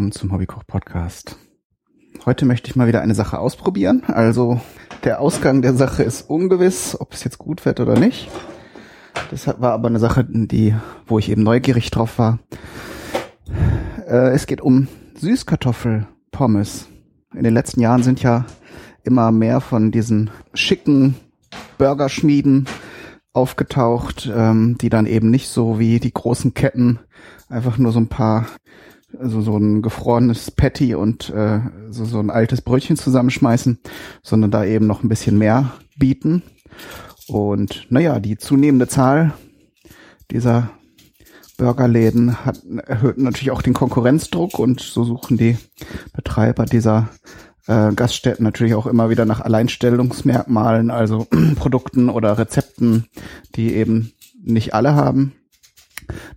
willkommen zum Hobbykoch Podcast. Heute möchte ich mal wieder eine Sache ausprobieren. Also der Ausgang der Sache ist ungewiss, ob es jetzt gut wird oder nicht. Das war aber eine Sache, die, wo ich eben neugierig drauf war. Äh, es geht um Süßkartoffelpommes. In den letzten Jahren sind ja immer mehr von diesen schicken Burgerschmieden aufgetaucht, ähm, die dann eben nicht so wie die großen Ketten einfach nur so ein paar also so ein gefrorenes Patty und äh, so, so ein altes Brötchen zusammenschmeißen, sondern da eben noch ein bisschen mehr bieten. Und naja, die zunehmende Zahl dieser Burgerläden hat, erhöht natürlich auch den Konkurrenzdruck und so suchen die Betreiber dieser äh, Gaststätten natürlich auch immer wieder nach Alleinstellungsmerkmalen, also Produkten oder Rezepten, die eben nicht alle haben.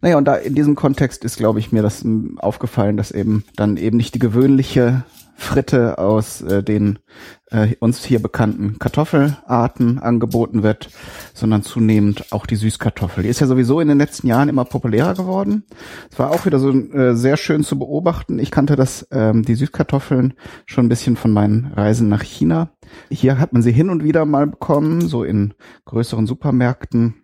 Naja, und da in diesem Kontext ist, glaube ich, mir das aufgefallen, dass eben dann eben nicht die gewöhnliche Fritte aus äh, den äh, uns hier bekannten Kartoffelarten angeboten wird, sondern zunehmend auch die Süßkartoffel. Die ist ja sowieso in den letzten Jahren immer populärer geworden. Es war auch wieder so äh, sehr schön zu beobachten. Ich kannte das, ähm, die Süßkartoffeln schon ein bisschen von meinen Reisen nach China. Hier hat man sie hin und wieder mal bekommen, so in größeren Supermärkten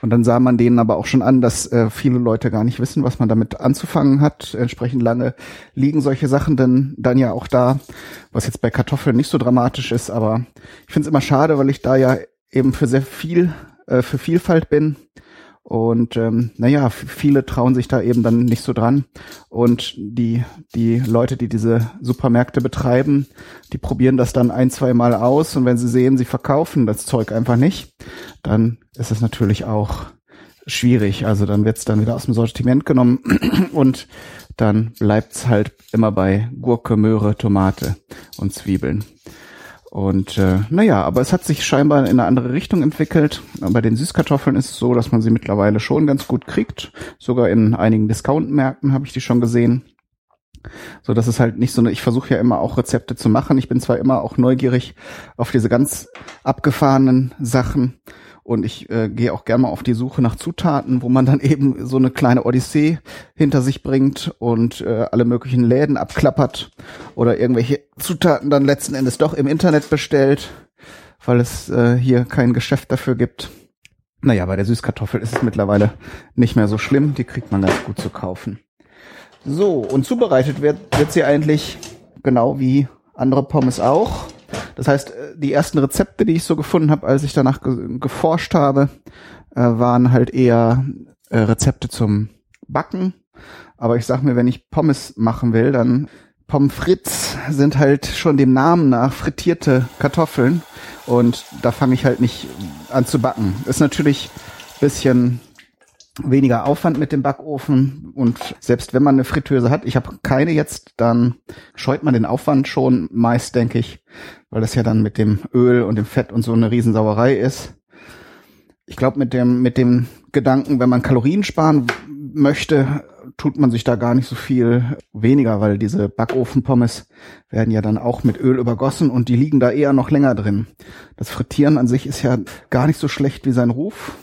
und dann sah man denen aber auch schon an, dass äh, viele Leute gar nicht wissen, was man damit anzufangen hat. Entsprechend lange liegen solche Sachen dann, dann ja auch da, was jetzt bei Kartoffeln nicht so dramatisch ist. Aber ich finde es immer schade, weil ich da ja eben für sehr viel, äh, für Vielfalt bin und ähm, naja, viele trauen sich da eben dann nicht so dran. Und die, die Leute, die diese Supermärkte betreiben, die probieren das dann ein, zwei Mal aus. Und wenn sie sehen, sie verkaufen das Zeug einfach nicht, dann ist es natürlich auch schwierig. Also dann wird es dann wieder aus dem Sortiment genommen und dann bleibt's halt immer bei Gurke, Möhre, Tomate und Zwiebeln. Und äh, naja, aber es hat sich scheinbar in eine andere Richtung entwickelt. Bei den Süßkartoffeln ist es so, dass man sie mittlerweile schon ganz gut kriegt. Sogar in einigen Discount-Märkten habe ich die schon gesehen. So, das ist halt nicht so eine, ich versuche ja immer auch Rezepte zu machen. Ich bin zwar immer auch neugierig auf diese ganz abgefahrenen Sachen, und ich äh, gehe auch gerne mal auf die Suche nach Zutaten, wo man dann eben so eine kleine Odyssee hinter sich bringt und äh, alle möglichen Läden abklappert oder irgendwelche Zutaten dann letzten Endes doch im Internet bestellt, weil es äh, hier kein Geschäft dafür gibt. Naja, bei der Süßkartoffel ist es mittlerweile nicht mehr so schlimm. Die kriegt man ganz gut zu kaufen. So, und zubereitet wird, wird sie eigentlich genau wie andere Pommes auch. Das heißt, äh, die ersten Rezepte, die ich so gefunden habe, als ich danach ge geforscht habe, äh, waren halt eher äh, Rezepte zum Backen. Aber ich sag mir, wenn ich Pommes machen will, dann Pommes frites sind halt schon dem Namen nach frittierte Kartoffeln. Und da fange ich halt nicht an zu backen. Ist natürlich bisschen weniger Aufwand mit dem Backofen und selbst wenn man eine Fritteuse hat, ich habe keine jetzt, dann scheut man den Aufwand schon meist, denke ich, weil das ja dann mit dem Öl und dem Fett und so eine Riesensauerei ist. Ich glaube, mit dem, mit dem Gedanken, wenn man Kalorien sparen möchte, tut man sich da gar nicht so viel weniger, weil diese Backofenpommes werden ja dann auch mit Öl übergossen und die liegen da eher noch länger drin. Das Frittieren an sich ist ja gar nicht so schlecht wie sein Ruf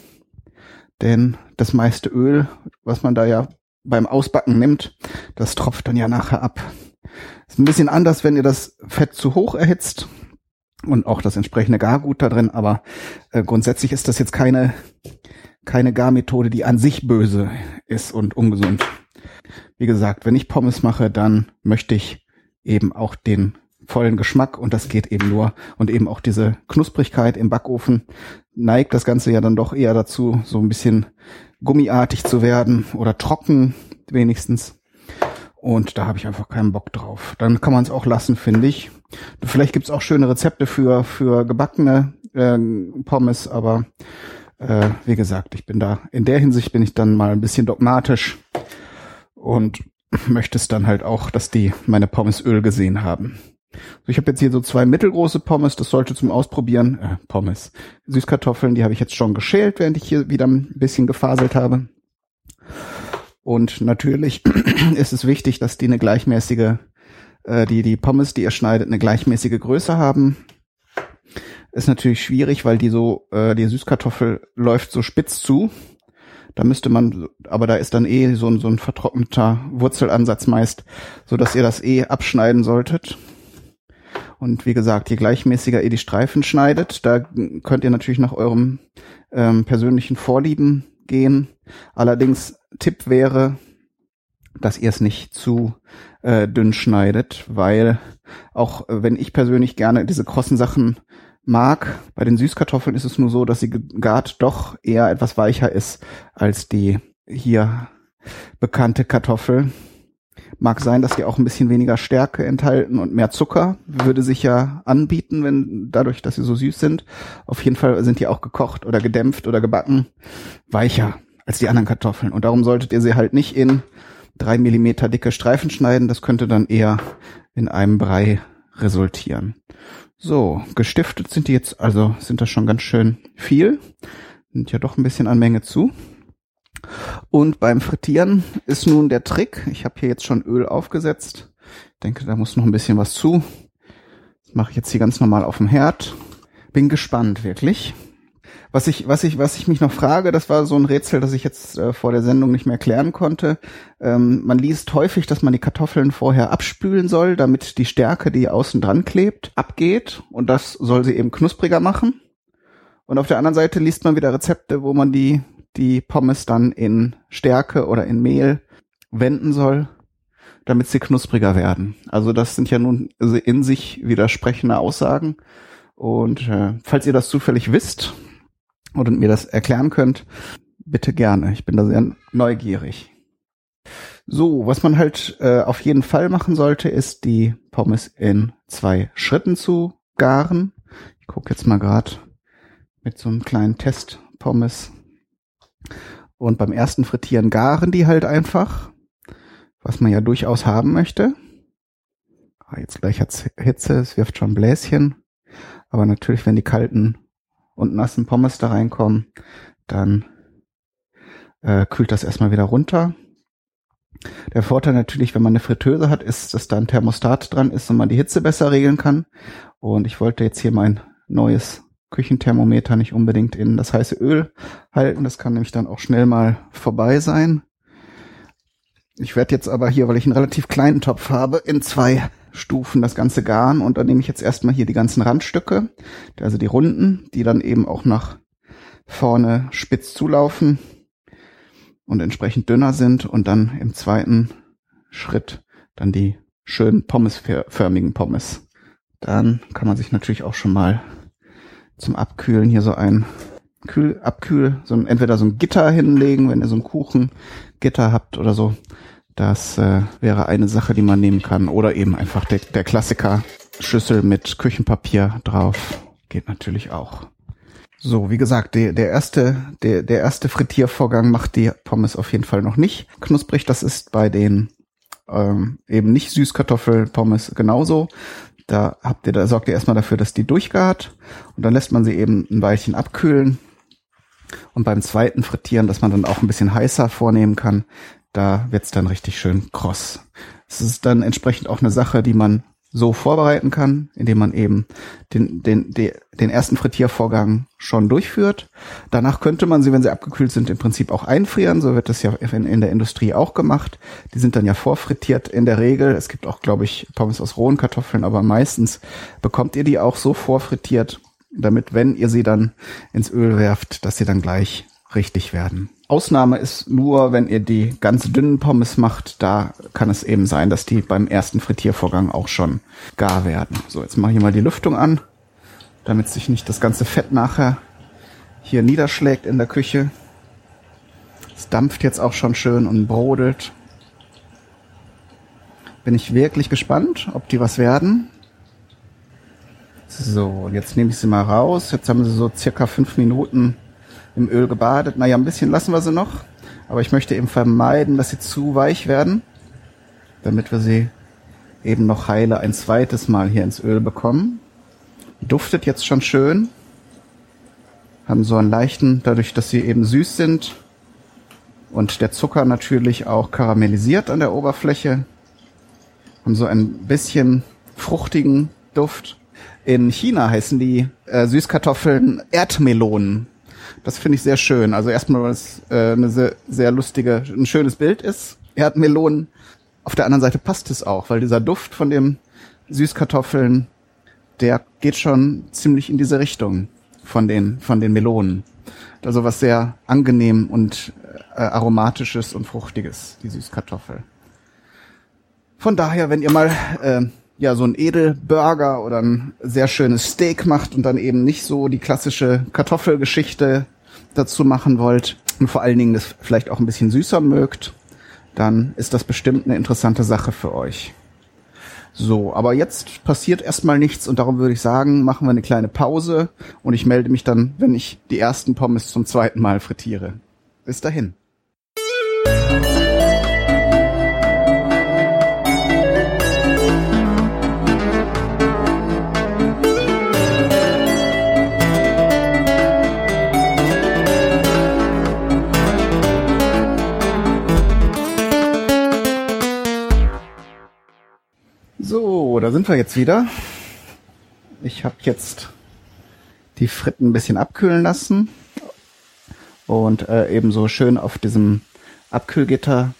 denn das meiste Öl, was man da ja beim Ausbacken nimmt, das tropft dann ja nachher ab. Ist ein bisschen anders, wenn ihr das Fett zu hoch erhitzt und auch das entsprechende Gargut da drin, aber äh, grundsätzlich ist das jetzt keine keine Garmethode, die an sich böse ist und ungesund. Wie gesagt, wenn ich Pommes mache, dann möchte ich eben auch den vollen Geschmack und das geht eben nur und eben auch diese Knusprigkeit im Backofen neigt das Ganze ja dann doch eher dazu, so ein bisschen gummiartig zu werden oder trocken wenigstens. Und da habe ich einfach keinen Bock drauf. Dann kann man es auch lassen, finde ich. Vielleicht gibt's auch schöne Rezepte für, für gebackene äh, Pommes, aber äh, wie gesagt, ich bin da, in der Hinsicht bin ich dann mal ein bisschen dogmatisch und möchte es dann halt auch, dass die meine Pommes Öl gesehen haben. So, ich habe jetzt hier so zwei mittelgroße Pommes, das sollte zum Ausprobieren, äh, Pommes, Süßkartoffeln, die habe ich jetzt schon geschält, während ich hier wieder ein bisschen gefaselt habe. Und natürlich ist es wichtig, dass die eine gleichmäßige, äh, die, die Pommes, die ihr schneidet, eine gleichmäßige Größe haben. Ist natürlich schwierig, weil die so, äh, die Süßkartoffel läuft so spitz zu. Da müsste man, aber da ist dann eh so ein, so ein vertrockneter Wurzelansatz meist, so dass ihr das eh abschneiden solltet. Und wie gesagt, je gleichmäßiger ihr die Streifen schneidet, da könnt ihr natürlich nach eurem ähm, persönlichen Vorlieben gehen. Allerdings Tipp wäre, dass ihr es nicht zu äh, dünn schneidet, weil auch äh, wenn ich persönlich gerne diese krossen Sachen mag, bei den Süßkartoffeln ist es nur so, dass sie gegart doch eher etwas weicher ist als die hier bekannte Kartoffel. Mag sein, dass die auch ein bisschen weniger Stärke enthalten und mehr Zucker. Würde sich ja anbieten, wenn dadurch, dass sie so süß sind. Auf jeden Fall sind die auch gekocht oder gedämpft oder gebacken weicher als die anderen Kartoffeln. Und darum solltet ihr sie halt nicht in drei Millimeter dicke Streifen schneiden. Das könnte dann eher in einem Brei resultieren. So, gestiftet sind die jetzt, also sind das schon ganz schön viel. Sind ja doch ein bisschen an Menge zu. Und beim Frittieren ist nun der Trick. Ich habe hier jetzt schon Öl aufgesetzt. Ich denke, da muss noch ein bisschen was zu. Das mache ich jetzt hier ganz normal auf dem Herd. Bin gespannt, wirklich. Was ich, was ich, was ich mich noch frage, das war so ein Rätsel, das ich jetzt äh, vor der Sendung nicht mehr klären konnte. Ähm, man liest häufig, dass man die Kartoffeln vorher abspülen soll, damit die Stärke, die außen dran klebt, abgeht. Und das soll sie eben knuspriger machen. Und auf der anderen Seite liest man wieder Rezepte, wo man die, die Pommes dann in Stärke oder in Mehl wenden soll, damit sie knuspriger werden. Also das sind ja nun in sich widersprechende Aussagen. Und äh, falls ihr das zufällig wisst, und mir das erklären könnt, bitte gerne. Ich bin da sehr neugierig. So, was man halt äh, auf jeden Fall machen sollte, ist die Pommes in zwei Schritten zu garen. Ich gucke jetzt mal gerade mit so einem kleinen Test Pommes. Und beim ersten Frittieren garen die halt einfach, was man ja durchaus haben möchte. Ah, jetzt gleich hat's Hitze, es wirft schon Bläschen. Aber natürlich, wenn die kalten und nassen Pommes da reinkommen, dann äh, kühlt das erstmal wieder runter. Der Vorteil natürlich, wenn man eine Fritteuse hat, ist, dass da ein Thermostat dran ist und man die Hitze besser regeln kann. Und ich wollte jetzt hier mein neues Küchenthermometer nicht unbedingt in das heiße Öl halten. Das kann nämlich dann auch schnell mal vorbei sein. Ich werde jetzt aber hier, weil ich einen relativ kleinen Topf habe, in zwei Stufen das ganze Garn und dann nehme ich jetzt erstmal hier die ganzen Randstücke, also die Runden, die dann eben auch nach vorne spitz zulaufen und entsprechend dünner sind und dann im zweiten Schritt dann die schönen pommesförmigen Pommes. Dann kann man sich natürlich auch schon mal zum Abkühlen hier so ein Kühl, Abkühl, so ein, entweder so ein Gitter hinlegen, wenn ihr so ein Kuchengitter habt oder so, das äh, wäre eine Sache, die man nehmen kann. Oder eben einfach der, der Klassiker Schüssel mit Küchenpapier drauf. Geht natürlich auch. So, wie gesagt, der, der erste, der, der erste Frittiervorgang macht die Pommes auf jeden Fall noch nicht knusprig. Das ist bei den ähm, eben nicht Süßkartoffelpommes genauso. Da habt ihr, da sorgt ihr erstmal dafür, dass die durchgart und dann lässt man sie eben ein Weilchen abkühlen. Und beim zweiten Frittieren, dass man dann auch ein bisschen heißer vornehmen kann, da wird's dann richtig schön kross. Es ist dann entsprechend auch eine Sache, die man so vorbereiten kann, indem man eben den, den, den, ersten Frittiervorgang schon durchführt. Danach könnte man sie, wenn sie abgekühlt sind, im Prinzip auch einfrieren. So wird das ja in, in der Industrie auch gemacht. Die sind dann ja vorfrittiert in der Regel. Es gibt auch, glaube ich, Pommes aus rohen Kartoffeln, aber meistens bekommt ihr die auch so vorfrittiert, damit, wenn ihr sie dann ins Öl werft, dass sie dann gleich richtig werden. Ausnahme ist nur, wenn ihr die ganz dünnen Pommes macht, da kann es eben sein, dass die beim ersten Frittiervorgang auch schon gar werden. So, jetzt mache ich mal die Lüftung an, damit sich nicht das ganze Fett nachher hier niederschlägt in der Küche. Es dampft jetzt auch schon schön und brodelt. Bin ich wirklich gespannt, ob die was werden. So, und jetzt nehme ich sie mal raus. Jetzt haben sie so circa fünf Minuten im Öl gebadet. Naja, ein bisschen lassen wir sie noch. Aber ich möchte eben vermeiden, dass sie zu weich werden, damit wir sie eben noch heile ein zweites Mal hier ins Öl bekommen. Duftet jetzt schon schön. Haben so einen leichten, dadurch, dass sie eben süß sind und der Zucker natürlich auch karamellisiert an der Oberfläche. Haben so ein bisschen fruchtigen Duft. In China heißen die äh, Süßkartoffeln Erdmelonen. Das finde ich sehr schön. Also erstmal, weil es äh, eine sehr, sehr lustige, ein schönes Bild ist. Er hat Melonen. Auf der anderen Seite passt es auch, weil dieser Duft von dem Süßkartoffeln, der geht schon ziemlich in diese Richtung von den, von den Melonen. Also was sehr angenehm und äh, aromatisches und fruchtiges, die Süßkartoffel. Von daher, wenn ihr mal äh, ja so ein Edelburger oder ein sehr schönes Steak macht und dann eben nicht so die klassische Kartoffelgeschichte dazu machen wollt und vor allen Dingen das vielleicht auch ein bisschen süßer mögt, dann ist das bestimmt eine interessante Sache für euch. So, aber jetzt passiert erstmal nichts und darum würde ich sagen, machen wir eine kleine Pause und ich melde mich dann, wenn ich die ersten Pommes zum zweiten Mal frittiere. Bis dahin. Da sind wir jetzt wieder. Ich habe jetzt die Fritten ein bisschen abkühlen lassen und äh, ebenso schön auf diesem Abkühlgitter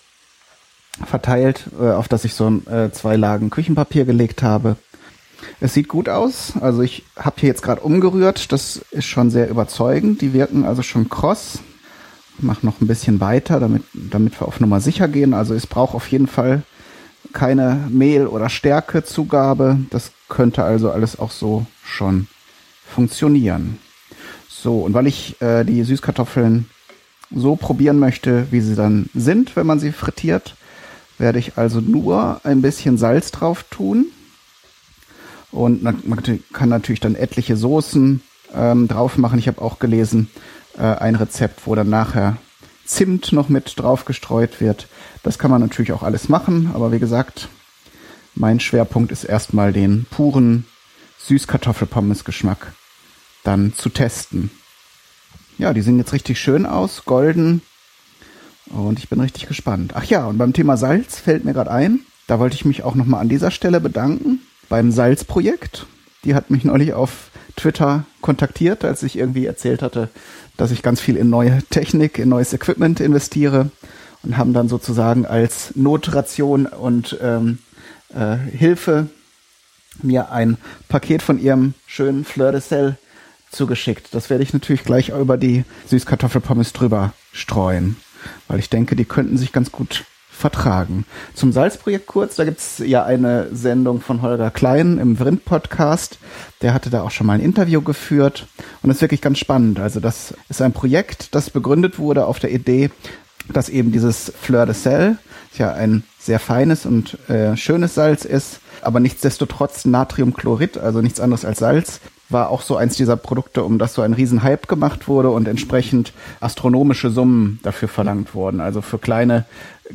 verteilt, äh, auf das ich so äh, zwei Lagen Küchenpapier gelegt habe. Es sieht gut aus. Also ich habe hier jetzt gerade umgerührt. Das ist schon sehr überzeugend. Die wirken also schon kross. Ich mache noch ein bisschen weiter, damit, damit wir auf Nummer sicher gehen. Also es braucht auf jeden Fall keine Mehl- oder Stärkezugabe. Das könnte also alles auch so schon funktionieren. So, und weil ich äh, die Süßkartoffeln so probieren möchte, wie sie dann sind, wenn man sie frittiert, werde ich also nur ein bisschen Salz drauf tun. Und man kann natürlich dann etliche Soßen ähm, drauf machen. Ich habe auch gelesen, äh, ein Rezept, wo dann nachher Zimt noch mit drauf gestreut wird. Das kann man natürlich auch alles machen, aber wie gesagt, mein Schwerpunkt ist erstmal den puren Süßkartoffelpommes-Geschmack dann zu testen. Ja, die sehen jetzt richtig schön aus, golden. Und ich bin richtig gespannt. Ach ja, und beim Thema Salz fällt mir gerade ein, da wollte ich mich auch nochmal an dieser Stelle bedanken beim Salzprojekt. Die hat mich neulich auf Twitter kontaktiert, als ich irgendwie erzählt hatte, dass ich ganz viel in neue Technik, in neues Equipment investiere und haben dann sozusagen als Notration und ähm, äh, Hilfe mir ein Paket von ihrem schönen Fleur de Sel zugeschickt. Das werde ich natürlich gleich über die Süßkartoffelpommes drüber streuen, weil ich denke, die könnten sich ganz gut vertragen. Zum Salzprojekt kurz, da gibt's ja eine Sendung von Holger Klein im Vrind-Podcast. Der hatte da auch schon mal ein Interview geführt und ist wirklich ganz spannend. Also das ist ein Projekt, das begründet wurde auf der Idee, dass eben dieses Fleur de Sel ja ein sehr feines und äh, schönes Salz ist, aber nichtsdestotrotz Natriumchlorid, also nichts anderes als Salz, war auch so eins dieser Produkte, um das so ein Riesenhype gemacht wurde und entsprechend astronomische Summen dafür verlangt wurden. Also für kleine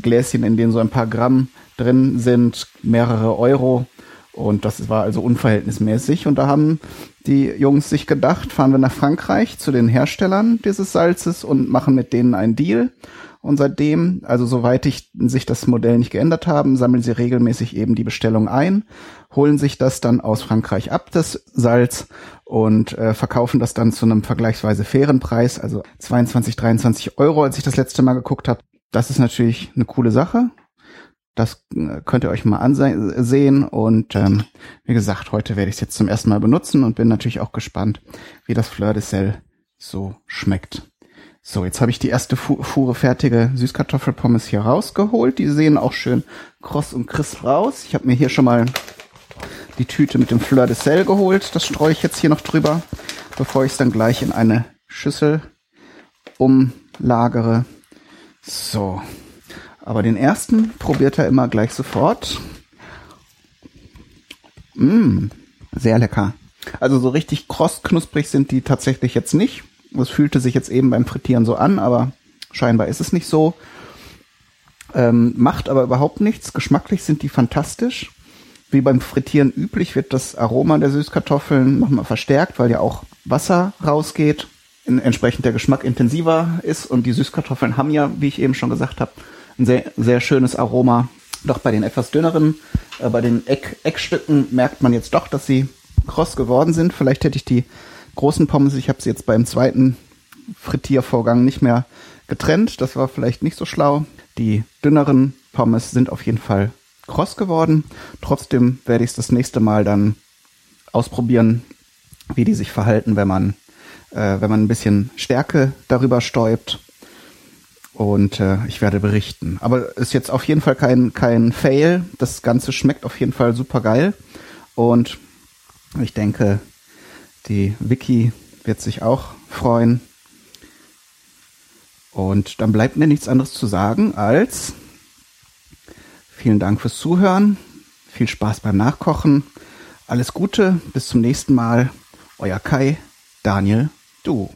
Gläschen, in denen so ein paar Gramm drin sind, mehrere Euro. Und das war also unverhältnismäßig. Und da haben die Jungs sich gedacht, fahren wir nach Frankreich zu den Herstellern dieses Salzes und machen mit denen einen Deal. Und seitdem, also soweit ich, sich das Modell nicht geändert haben, sammeln sie regelmäßig eben die Bestellung ein, holen sich das dann aus Frankreich ab, das Salz, und äh, verkaufen das dann zu einem vergleichsweise fairen Preis, also 22, 23 Euro, als ich das letzte Mal geguckt habe. Das ist natürlich eine coole Sache. Das äh, könnt ihr euch mal ansehen. Und ähm, wie gesagt, heute werde ich es jetzt zum ersten Mal benutzen und bin natürlich auch gespannt, wie das Fleur de Sel so schmeckt. So, jetzt habe ich die erste Fu Fuhre fertige Süßkartoffelpommes hier rausgeholt. Die sehen auch schön kross und crisp raus. Ich habe mir hier schon mal die Tüte mit dem Fleur de Sel geholt. Das streue ich jetzt hier noch drüber, bevor ich es dann gleich in eine Schüssel umlagere. So. Aber den ersten probiert er immer gleich sofort. Mmh, sehr lecker. Also so richtig kross knusprig sind die tatsächlich jetzt nicht. Das fühlte sich jetzt eben beim Frittieren so an, aber scheinbar ist es nicht so. Ähm, macht aber überhaupt nichts. Geschmacklich sind die fantastisch. Wie beim Frittieren üblich wird das Aroma der Süßkartoffeln nochmal verstärkt, weil ja auch Wasser rausgeht. In, entsprechend der Geschmack intensiver ist und die Süßkartoffeln haben ja, wie ich eben schon gesagt habe, ein sehr, sehr schönes Aroma. Doch bei den etwas dünneren, äh, bei den Eck, Eckstücken merkt man jetzt doch, dass sie kross geworden sind. Vielleicht hätte ich die großen Pommes, ich habe sie jetzt beim zweiten Frittiervorgang nicht mehr getrennt. Das war vielleicht nicht so schlau. Die dünneren Pommes sind auf jeden Fall kross geworden. Trotzdem werde ich es das nächste Mal dann ausprobieren, wie die sich verhalten, wenn man, äh, wenn man ein bisschen Stärke darüber stäubt. Und äh, ich werde berichten. Aber ist jetzt auf jeden Fall kein, kein Fail. Das Ganze schmeckt auf jeden Fall super geil. Und ich denke, die Vicky wird sich auch freuen. Und dann bleibt mir nichts anderes zu sagen als vielen Dank fürs Zuhören. Viel Spaß beim Nachkochen. Alles Gute, bis zum nächsten Mal. Euer Kai, Daniel, du.